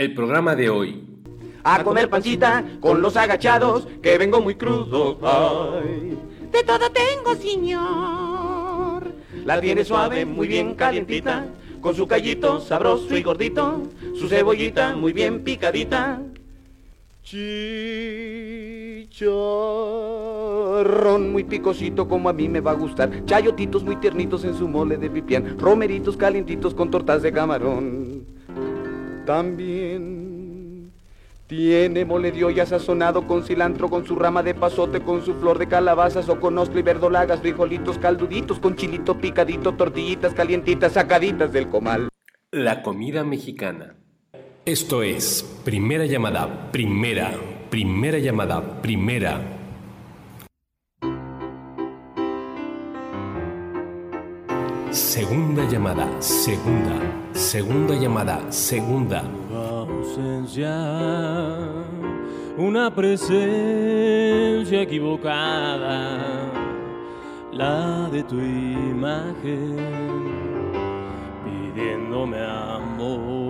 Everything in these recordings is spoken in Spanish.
El programa de hoy. A comer pancita con los agachados, que vengo muy crudo. Ay. De todo tengo, señor. La tiene suave, muy bien calientita, con su callito sabroso y gordito, su cebollita muy bien picadita. Chicharrón muy picosito como a mí me va a gustar. Chayotitos muy tiernitos en su mole de pipián. Romeritos calientitos con tortas de camarón. También tiene mole de olla sazonado con cilantro, con su rama de pasote, con su flor de calabazas o con ostro y verdolagas, frijolitos calduditos, con chilito picadito, tortillitas calientitas sacaditas del comal. La comida mexicana. Esto es primera llamada, primera, primera llamada, primera. Segunda llamada, segunda, segunda llamada, segunda. ausencia, una presencia equivocada, la de tu imagen, pidiéndome amor.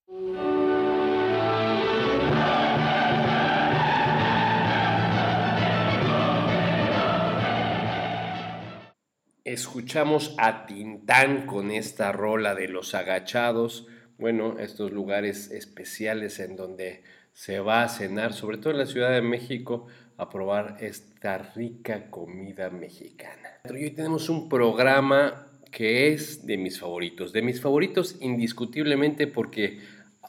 Escuchamos a Tintán con esta rola de los agachados. Bueno, estos lugares especiales en donde se va a cenar, sobre todo en la Ciudad de México, a probar esta rica comida mexicana. Hoy tenemos un programa que es de mis favoritos, de mis favoritos indiscutiblemente porque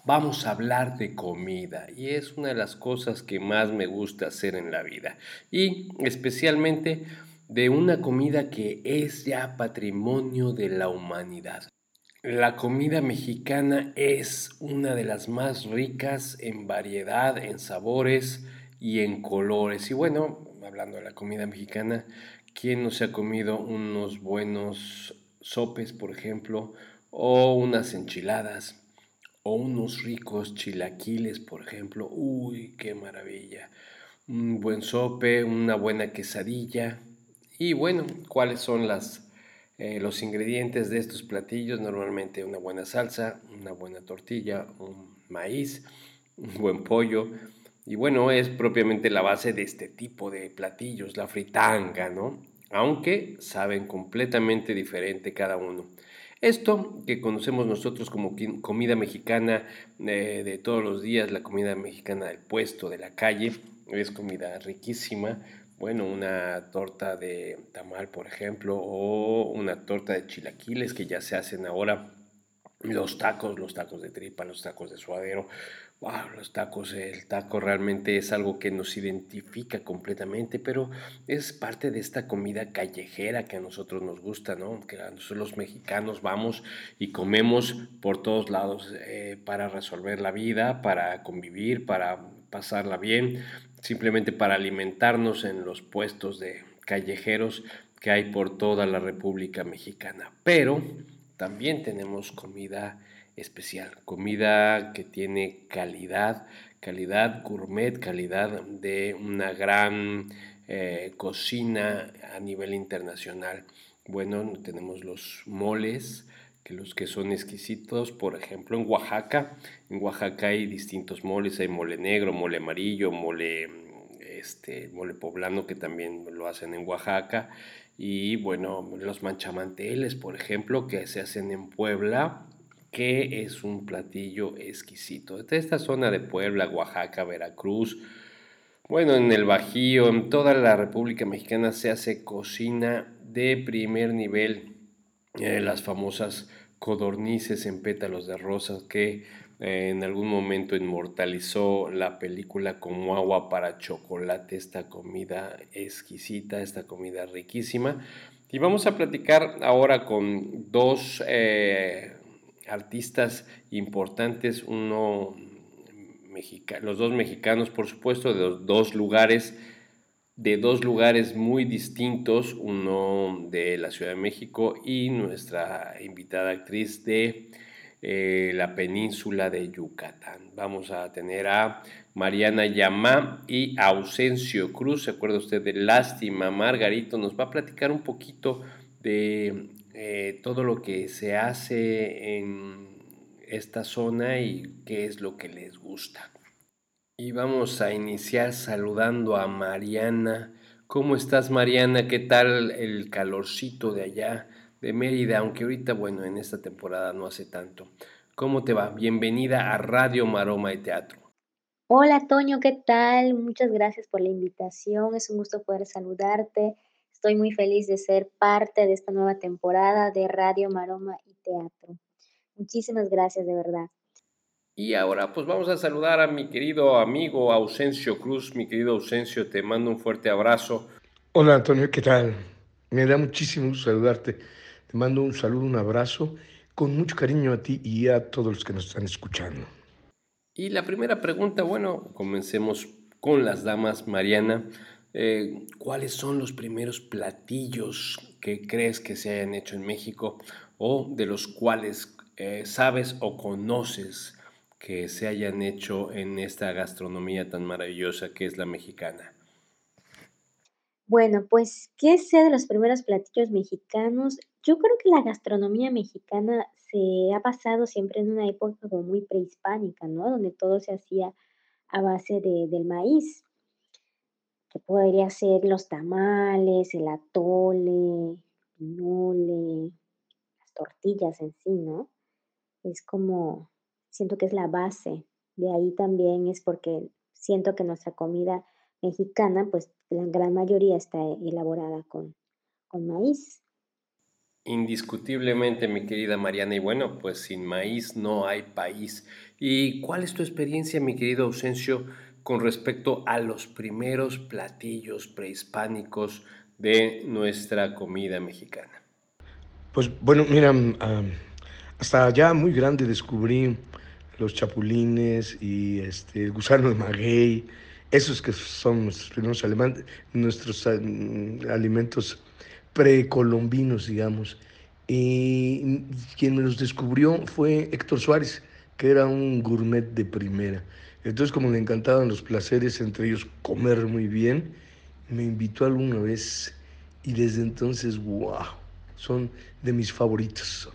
vamos a hablar de comida y es una de las cosas que más me gusta hacer en la vida y especialmente de una comida que es ya patrimonio de la humanidad. La comida mexicana es una de las más ricas en variedad, en sabores y en colores. Y bueno, hablando de la comida mexicana, ¿quién no se ha comido unos buenos sopes, por ejemplo, o unas enchiladas, o unos ricos chilaquiles, por ejemplo? Uy, qué maravilla. Un buen sope, una buena quesadilla. Y bueno, ¿cuáles son las eh, los ingredientes de estos platillos, normalmente una buena salsa, una buena tortilla, un maíz, un buen pollo. Y bueno, es propiamente la base de este tipo de platillos, la fritanga, ¿no? Aunque saben completamente diferente cada uno. Esto que conocemos nosotros como comida mexicana eh, de todos los días, la comida mexicana del puesto, de la calle, es comida riquísima, bueno, una torta de tamal, por ejemplo, o una torta de chilaquiles que ya se hacen ahora. Los tacos, los tacos de tripa, los tacos de suadero. Wow, los tacos, el taco realmente es algo que nos identifica completamente, pero es parte de esta comida callejera que a nosotros nos gusta, ¿no? Que nosotros los mexicanos vamos y comemos por todos lados eh, para resolver la vida, para convivir, para pasarla bien simplemente para alimentarnos en los puestos de callejeros que hay por toda la República Mexicana. Pero también tenemos comida especial, comida que tiene calidad, calidad gourmet, calidad de una gran eh, cocina a nivel internacional. Bueno, tenemos los moles, que los que son exquisitos, por ejemplo, en Oaxaca, en Oaxaca hay distintos moles, hay mole negro, mole amarillo, mole este mole poblano que también lo hacen en Oaxaca y bueno, los manchamanteles, por ejemplo, que se hacen en Puebla, que es un platillo exquisito. De esta zona de Puebla, Oaxaca, Veracruz, bueno, en el Bajío, en toda la República Mexicana se hace cocina de primer nivel eh, las famosas codornices en pétalos de rosas que eh, en algún momento inmortalizó la película como agua para chocolate, esta comida exquisita, esta comida riquísima. Y vamos a platicar ahora con dos eh, artistas importantes, uno los dos mexicanos, por supuesto, de dos lugares, de dos lugares muy distintos, uno de la Ciudad de México y nuestra invitada actriz de eh, la península de Yucatán. Vamos a tener a Mariana Yamá y Ausencio Cruz. ¿Se acuerda usted de Lástima? Margarito nos va a platicar un poquito de eh, todo lo que se hace en esta zona y qué es lo que les gusta. Y vamos a iniciar saludando a Mariana. ¿Cómo estás Mariana? ¿Qué tal el calorcito de allá? de Mérida, aunque ahorita, bueno, en esta temporada no hace tanto. ¿Cómo te va? Bienvenida a Radio Maroma y Teatro. Hola Toño, ¿qué tal? Muchas gracias por la invitación. Es un gusto poder saludarte. Estoy muy feliz de ser parte de esta nueva temporada de Radio Maroma y Teatro. Muchísimas gracias, de verdad. Y ahora pues vamos a saludar a mi querido amigo Ausencio Cruz. Mi querido Ausencio, te mando un fuerte abrazo. Hola Antonio, ¿qué tal? Me da muchísimo gusto saludarte. Te mando un saludo, un abrazo, con mucho cariño a ti y a todos los que nos están escuchando. Y la primera pregunta, bueno, comencemos con las damas, Mariana. Eh, ¿Cuáles son los primeros platillos que crees que se hayan hecho en México o de los cuales eh, sabes o conoces que se hayan hecho en esta gastronomía tan maravillosa que es la mexicana? Bueno, pues, ¿qué sea de los primeros platillos mexicanos? Yo creo que la gastronomía mexicana se ha basado siempre en una época como muy prehispánica, ¿no? Donde todo se hacía a base de, del maíz, que podría ser los tamales, el atole, pinole, las tortillas en sí, ¿no? Es como, siento que es la base. De ahí también es porque siento que nuestra comida mexicana, pues la gran mayoría está elaborada con, con maíz. Indiscutiblemente, mi querida Mariana, y bueno, pues sin maíz no hay país. ¿Y cuál es tu experiencia, mi querido Ausencio, con respecto a los primeros platillos prehispánicos de nuestra comida mexicana? Pues bueno, mira, hasta allá muy grande descubrí los chapulines y este, el gusano de maguey, esos que son nuestros primeros nuestros alimentos precolombinos, digamos. Y quien me los descubrió fue Héctor Suárez, que era un gourmet de primera. Entonces, como le encantaban los placeres, entre ellos comer muy bien, me invitó alguna vez y desde entonces, wow, son de mis favoritos.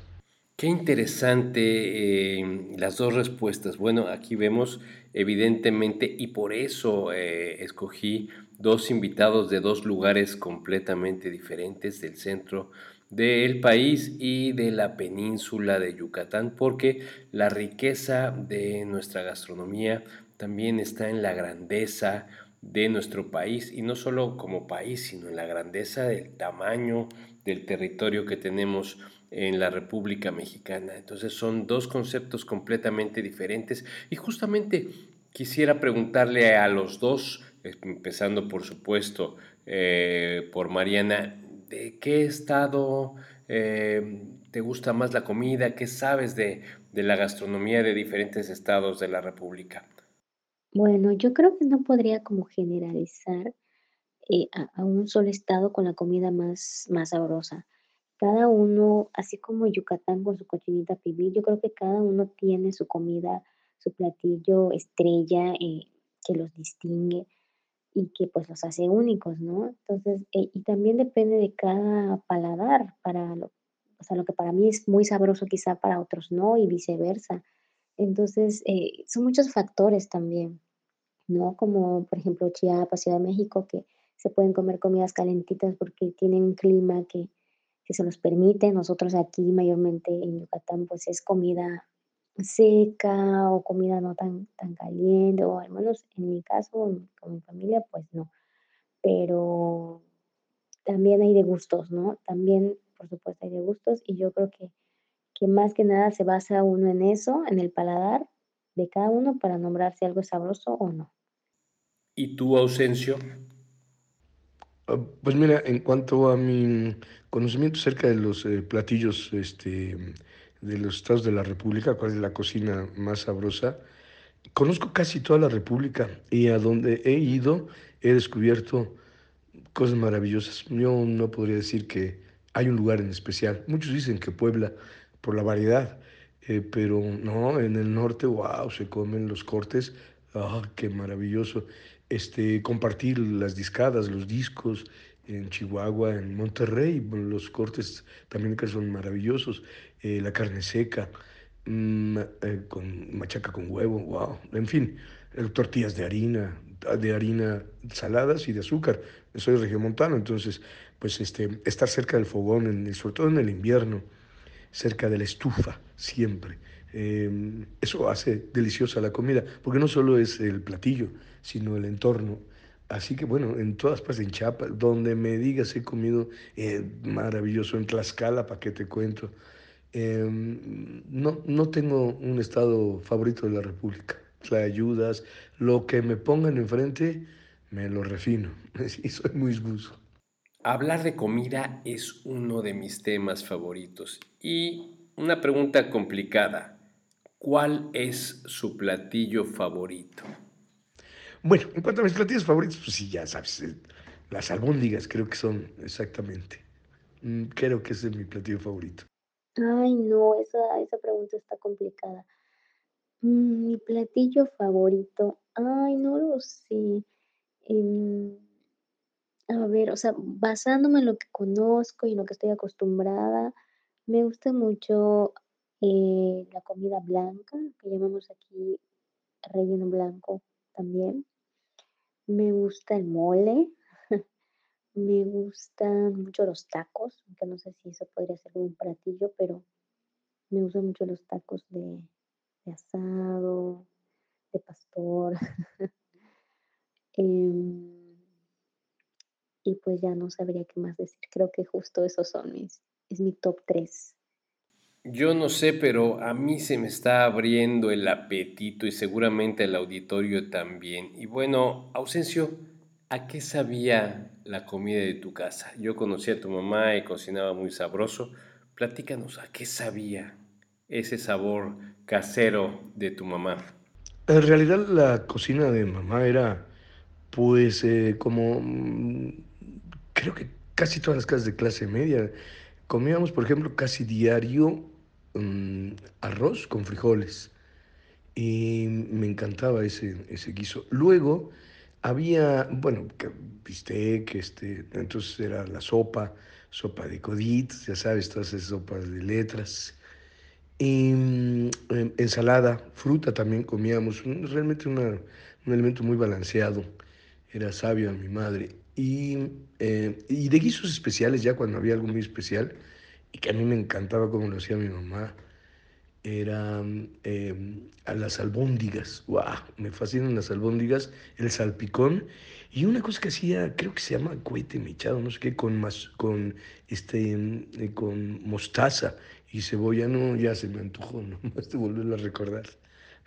Qué interesante eh, las dos respuestas. Bueno, aquí vemos evidentemente y por eso eh, escogí dos invitados de dos lugares completamente diferentes del centro del país y de la península de Yucatán, porque la riqueza de nuestra gastronomía también está en la grandeza de nuestro país y no solo como país, sino en la grandeza del tamaño del territorio que tenemos en la República Mexicana. Entonces son dos conceptos completamente diferentes y justamente quisiera preguntarle a los dos empezando por supuesto eh, por Mariana, ¿de qué estado eh, te gusta más la comida? ¿Qué sabes de, la gastronomía de diferentes estados de la República? Bueno, yo creo que no podría como generalizar eh, a, un solo estado con la comida más, más sabrosa. Cada uno, así como Yucatán con su cochinita pibil, yo creo que cada uno tiene su comida, su platillo estrella que los distingue y que pues los hace únicos, ¿no? Entonces, eh, y también depende de cada paladar, para lo, o sea, lo que para mí es muy sabroso quizá para otros no y viceversa. Entonces, eh, son muchos factores también, ¿no? Como por ejemplo Chiapas, Ciudad de México, que se pueden comer comidas calentitas porque tienen un clima que, que se los permite. Nosotros aquí mayormente en Yucatán pues es comida seca o comida no tan, tan caliente, o al menos en mi caso, con mi familia, pues no. Pero también hay de gustos, ¿no? También, por supuesto, hay de gustos y yo creo que, que más que nada se basa uno en eso, en el paladar de cada uno para nombrar si algo es sabroso o no. ¿Y tu ausencio? Pues mira, en cuanto a mi conocimiento acerca de los eh, platillos este, de los estados de la República, cuál es la cocina más sabrosa. conozco casi toda la República y a donde he ido he descubierto cosas maravillosas. Yo no podría decir que hay un lugar en especial. Muchos dicen que Puebla por la variedad, eh, pero no, en el norte, wow, se comen los cortes, ah, qué maravilloso. Este, compartir las discadas, los discos en Chihuahua, en Monterrey, los cortes también que son maravillosos, eh, la carne seca, mm, eh, con machaca con huevo, wow, en fin, tortillas de harina, de harina saladas y de azúcar. Soy regiomontano, entonces, pues este, estar cerca del fogón, en sobre todo en el invierno, cerca de la estufa, siempre. Em, eso hace deliciosa la comida, porque no solo es el platillo, sino el entorno. Así que bueno, en todas partes, en Chiapas, donde me digas he comido eh, maravilloso, en Tlaxcala, para que te cuento. Em, no, no tengo un estado favorito de la República la ayudas, lo que me pongan enfrente, me lo refino. Y soy muy esguzo. Hablar de comida es uno de mis temas favoritos. Y una pregunta complicada. ¿Cuál es su platillo favorito? Bueno, en cuanto a mis platillos favoritos, pues sí, ya sabes, eh, las albóndigas creo que son exactamente. Mm, creo que ese es mi platillo favorito. Ay, no, esa, esa pregunta está complicada. Mm, mi platillo favorito, ay, no lo sé. Em, a ver, o sea, basándome en lo que conozco y en lo que estoy acostumbrada, me gusta mucho eh, la comida blanca, que llamamos aquí relleno blanco también. Me gusta el mole, me gustan mucho los tacos, aunque no sé si eso podría ser un platillo, pero me gustan mucho los tacos de, asado, de pastor. Em, y pues ya no sabría qué más decir. Creo que justo esos son mis, es mi top 3. Yo no sé, pero a mí se me está abriendo el apetito y seguramente el auditorio también. Y bueno, Ausencio, ¿a qué sabía la comida de tu casa? Yo conocí a tu mamá y cocinaba muy sabroso. Platícanos, ¿a qué sabía ese sabor casero de tu mamá? En realidad la cocina de mamá era pues eh, como mm, creo que casi todas las casas de clase media. Comíamos, por ejemplo, casi diario mm, arroz con frijoles. Y me encantaba ese, ese guiso. Luego había, bueno, bistec, este, entonces era la sopa, sopa de coditos, ya sabes, todas esas sopas de letras. Y, mm, ensalada, fruta también comíamos, realmente un alimento muy balanceado, era sabio a mi madre. Y, eh, y de guisos especiales, ya cuando había algo muy especial, y que a mí me encantaba como lo hacía mi mamá, eran em, a las albóndigas. ¡Wow! Me fascinan las albóndigas, el salpicón y una cosa que hacía, creo que se llama cohete mechado, no sé qué, con, más, con, este, eh, con mostaza y cebolla. No, ya se me antojó, no más de volverlo a recordar.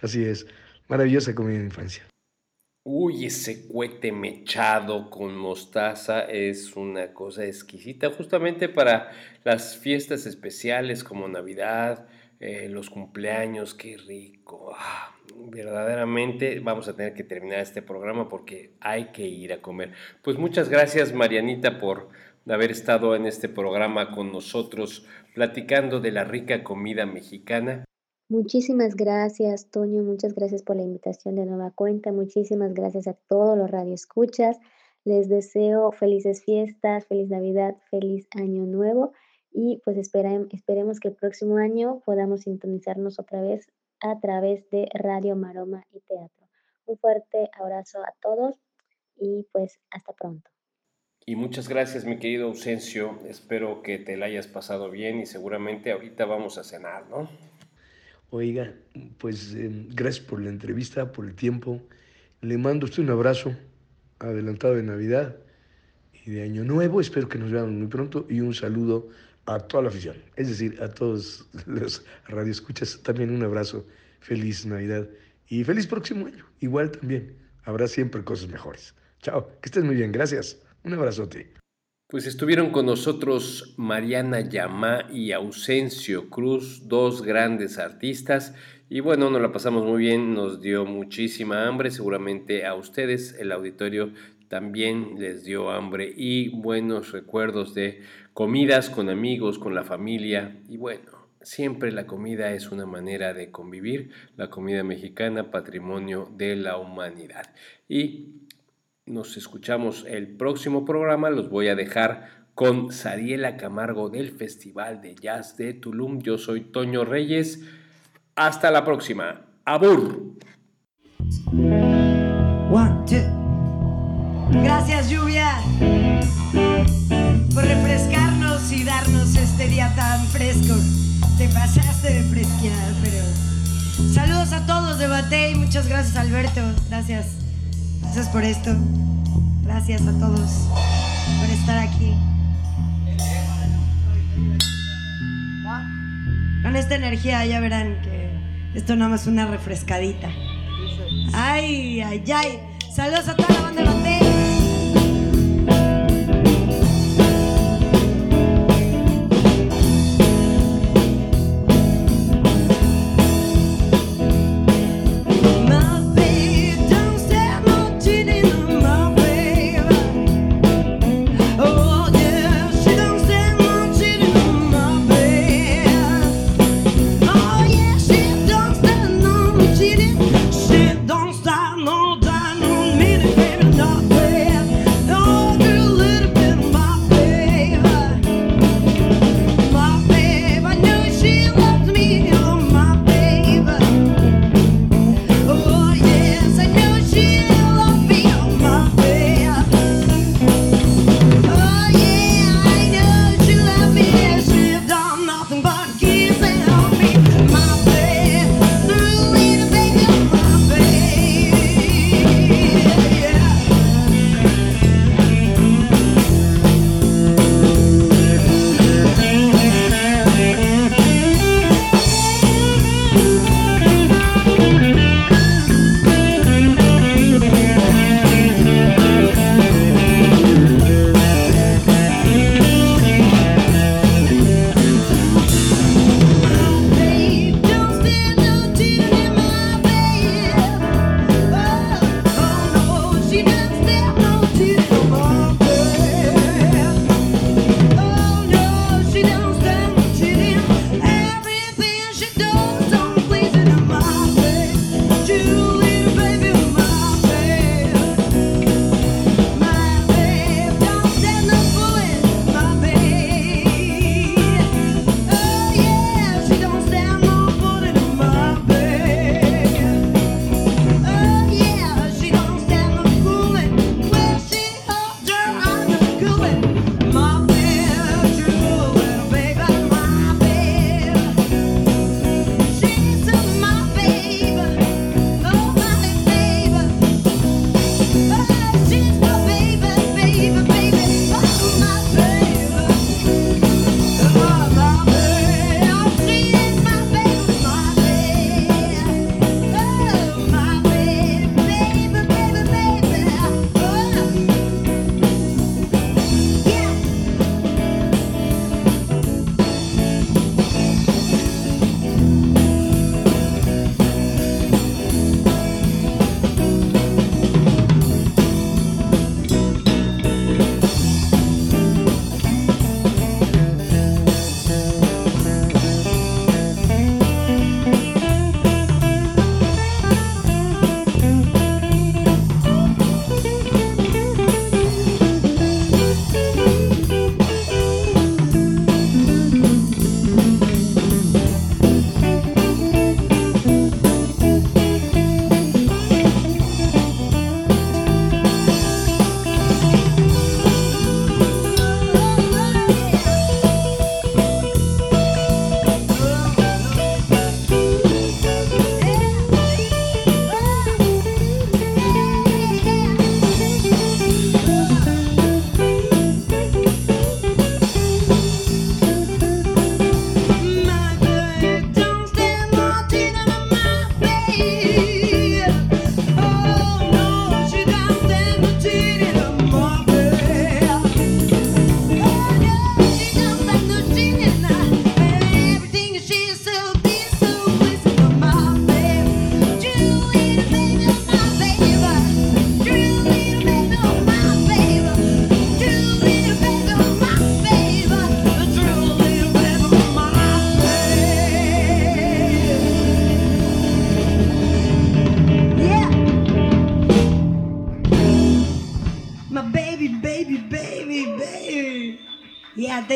Así es, maravillosa comida de infancia. Uy, ese cohete mechado con mostaza es una cosa exquisita, justamente para las fiestas especiales como Navidad, eh, los cumpleaños, qué rico. Ah, verdaderamente vamos a tener que terminar este programa porque hay que ir a comer. Pues muchas gracias Marianita por haber estado en este programa con nosotros platicando de la rica comida mexicana. Muchísimas gracias, Toño. Muchas gracias por la invitación de nueva cuenta. Muchísimas gracias a todos los radioescuchas. Les deseo felices fiestas, feliz Navidad, feliz Año Nuevo y pues esperemos que el próximo año podamos sintonizarnos otra vez a través de Radio Maroma y Teatro. Un fuerte abrazo a todos y pues hasta pronto. Y muchas gracias mi querido Ausencio, espero que te la hayas pasado bien y seguramente ahorita vamos a cenar, ¿no? Oiga, pues em, gracias por la entrevista, por el tiempo. Le mando usted un abrazo adelantado de Navidad y de Año Nuevo. Espero que nos veamos muy pronto y un saludo a toda la afición, es decir, a todos los radioescuchas, también un abrazo, feliz Navidad y feliz próximo año. Igual también, habrá siempre cosas mejores. Chao, que estés muy bien, gracias. Un abrazote. Pues estuvieron con nosotros Mariana Yamá y Ausencio Cruz, dos grandes artistas. Y bueno, nos la pasamos muy bien, nos dio muchísima hambre, seguramente a ustedes, el auditorio también les dio hambre y buenos recuerdos de comidas con amigos, con la familia. Y bueno, siempre la comida es una manera de convivir, la comida mexicana, patrimonio de la humanidad. Y nos escuchamos el próximo programa. Los voy a dejar con Sariela Camargo del Festival de Jazz de Tulum. Yo soy Toño Reyes. Hasta la próxima. Abur. Gracias, lluvia, por refrescarnos y darnos este día tan fresco. Te pasaste de fresquear, pero. Saludos a todos de Batey. Muchas gracias, Alberto. Gracias. Gracias por esto. Gracias a todos por estar aquí. Con esta energía ya verán que esto nada más es una refrescadita. Ay, ay, ay. Saludos a toda la banda de Batey.